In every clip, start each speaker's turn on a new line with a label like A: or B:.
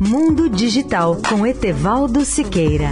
A: Mundo Digital com Etevaldo Siqueira.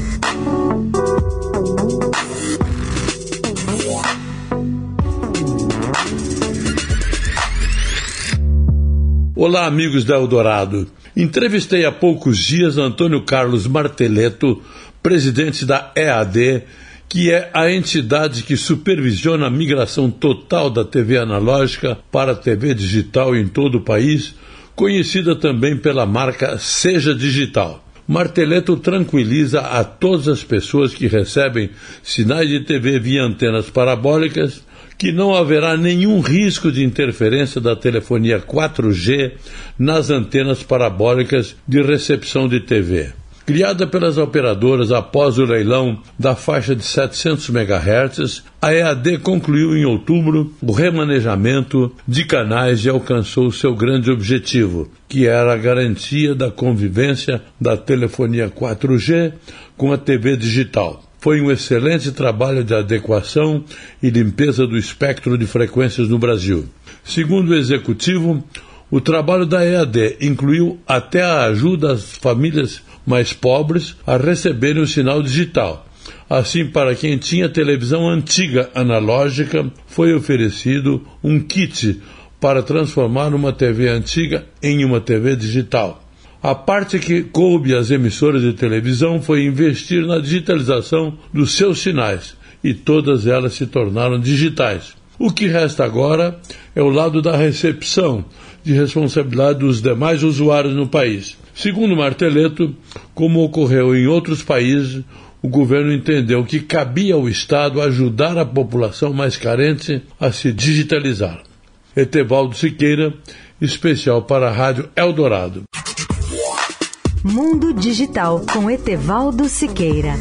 B: Olá, amigos da Eldorado. Entrevistei há poucos dias Antônio Carlos Marteleto, presidente da EAD, que é a entidade que supervisiona a migração total da TV analógica para a TV digital em todo o país, conhecida também pela marca Seja Digital. Marteleto tranquiliza a todas as pessoas que recebem sinais de TV via antenas parabólicas que não haverá nenhum risco de interferência da telefonia 4G nas antenas parabólicas de recepção de TV. Criada pelas operadoras após o leilão da faixa de 700 MHz, a EAD concluiu em outubro o remanejamento de canais e alcançou seu grande objetivo, que era a garantia da convivência da telefonia 4G com a TV digital. Foi um excelente trabalho de adequação e limpeza do espectro de frequências no Brasil. Segundo o executivo, o trabalho da EAD incluiu até a ajuda às famílias mais pobres a receberem o sinal digital. Assim, para quem tinha televisão antiga analógica, foi oferecido um kit para transformar uma TV antiga em uma TV digital. A parte que coube às emissoras de televisão foi investir na digitalização dos seus sinais, e todas elas se tornaram digitais. O que resta agora é o lado da recepção, de responsabilidade dos demais usuários no país. Segundo Marteleto, como ocorreu em outros países, o governo entendeu que cabia ao Estado ajudar a população mais carente a se digitalizar. Etevaldo Siqueira, especial para a Rádio Eldorado.
A: Mundo Digital com Etevaldo Siqueira.